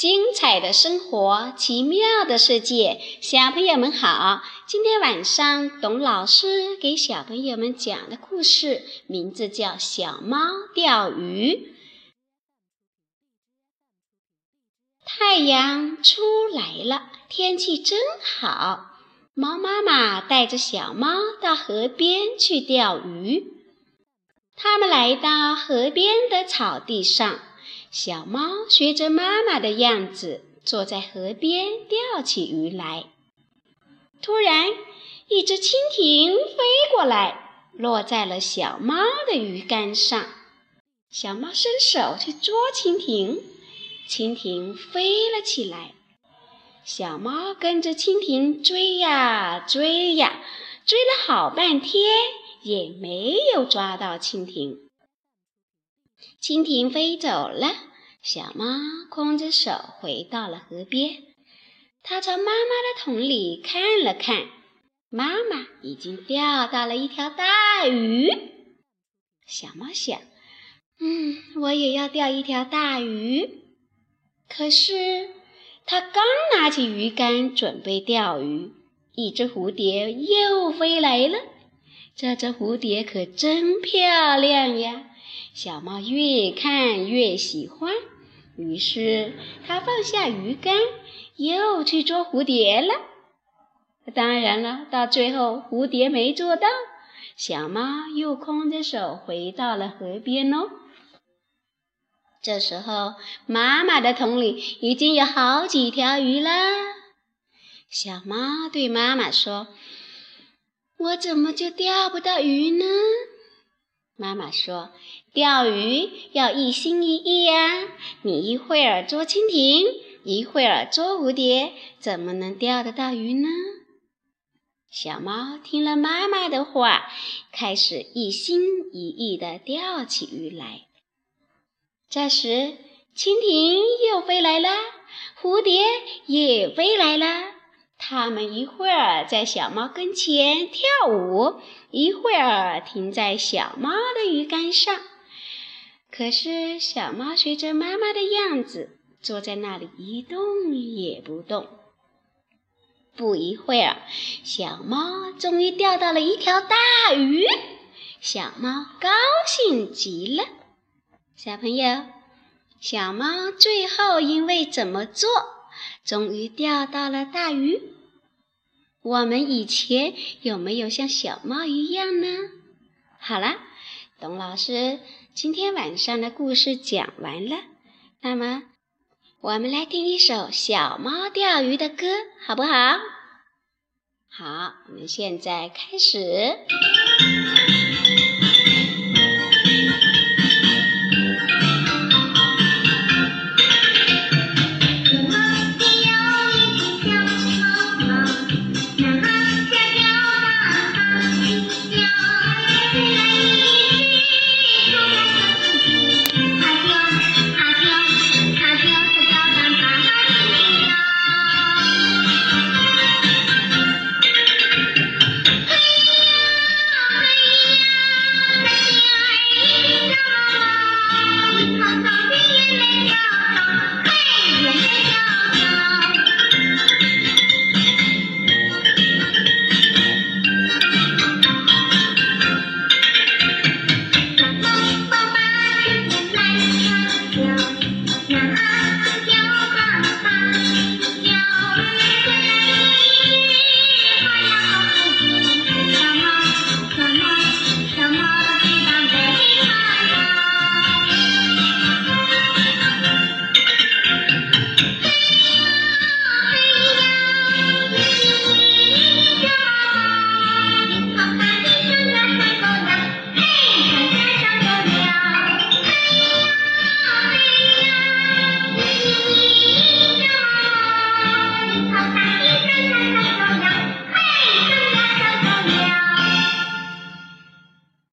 精彩的生活，奇妙的世界，小朋友们好！今天晚上，董老师给小朋友们讲的故事名字叫《小猫钓鱼》。太阳出来了，天气真好。猫妈妈带着小猫到河边去钓鱼。他们来到河边的草地上。小猫学着妈妈的样子，坐在河边钓起鱼来。突然，一只蜻蜓飞过来，落在了小猫的鱼竿上。小猫伸手去捉蜻蜓，蜻蜓飞了起来。小猫跟着蜻蜓追呀追呀，追了好半天，也没有抓到蜻蜓。蜻蜓飞走了，小猫空着手回到了河边。它朝妈妈的桶里看了看，妈妈已经钓到了一条大鱼。小猫想：“嗯，我也要钓一条大鱼。”可是，它刚拿起鱼竿准备钓鱼，一只蝴蝶又飞来了。这只蝴蝶可真漂亮呀！小猫越看越喜欢，于是它放下鱼竿，又去捉蝴蝶了。当然了，到最后蝴蝶没捉到，小猫又空着手回到了河边喽。这时候，妈妈的桶里已经有好几条鱼了。小猫对妈妈说：“我怎么就钓不到鱼呢？”妈妈说：“钓鱼要一心一意呀，你一会儿捉蜻蜓，一会儿捉蝴蝶，怎么能钓得到鱼呢？”小猫听了妈妈的话，开始一心一意地钓起鱼来。这时，蜻蜓又飞来了，蝴蝶也飞来了。它们一会儿在小猫跟前跳舞，一会儿停在小猫的鱼竿上。可是小猫学着妈妈的样子，坐在那里一动也不动。不一会儿，小猫终于钓到了一条大鱼，小猫高兴极了。小朋友，小猫最后因为怎么做？终于钓到了大鱼。我们以前有没有像小猫一样呢？好了，董老师今天晚上的故事讲完了。那么，我们来听一首小猫钓鱼的歌，好不好？好，我们现在开始。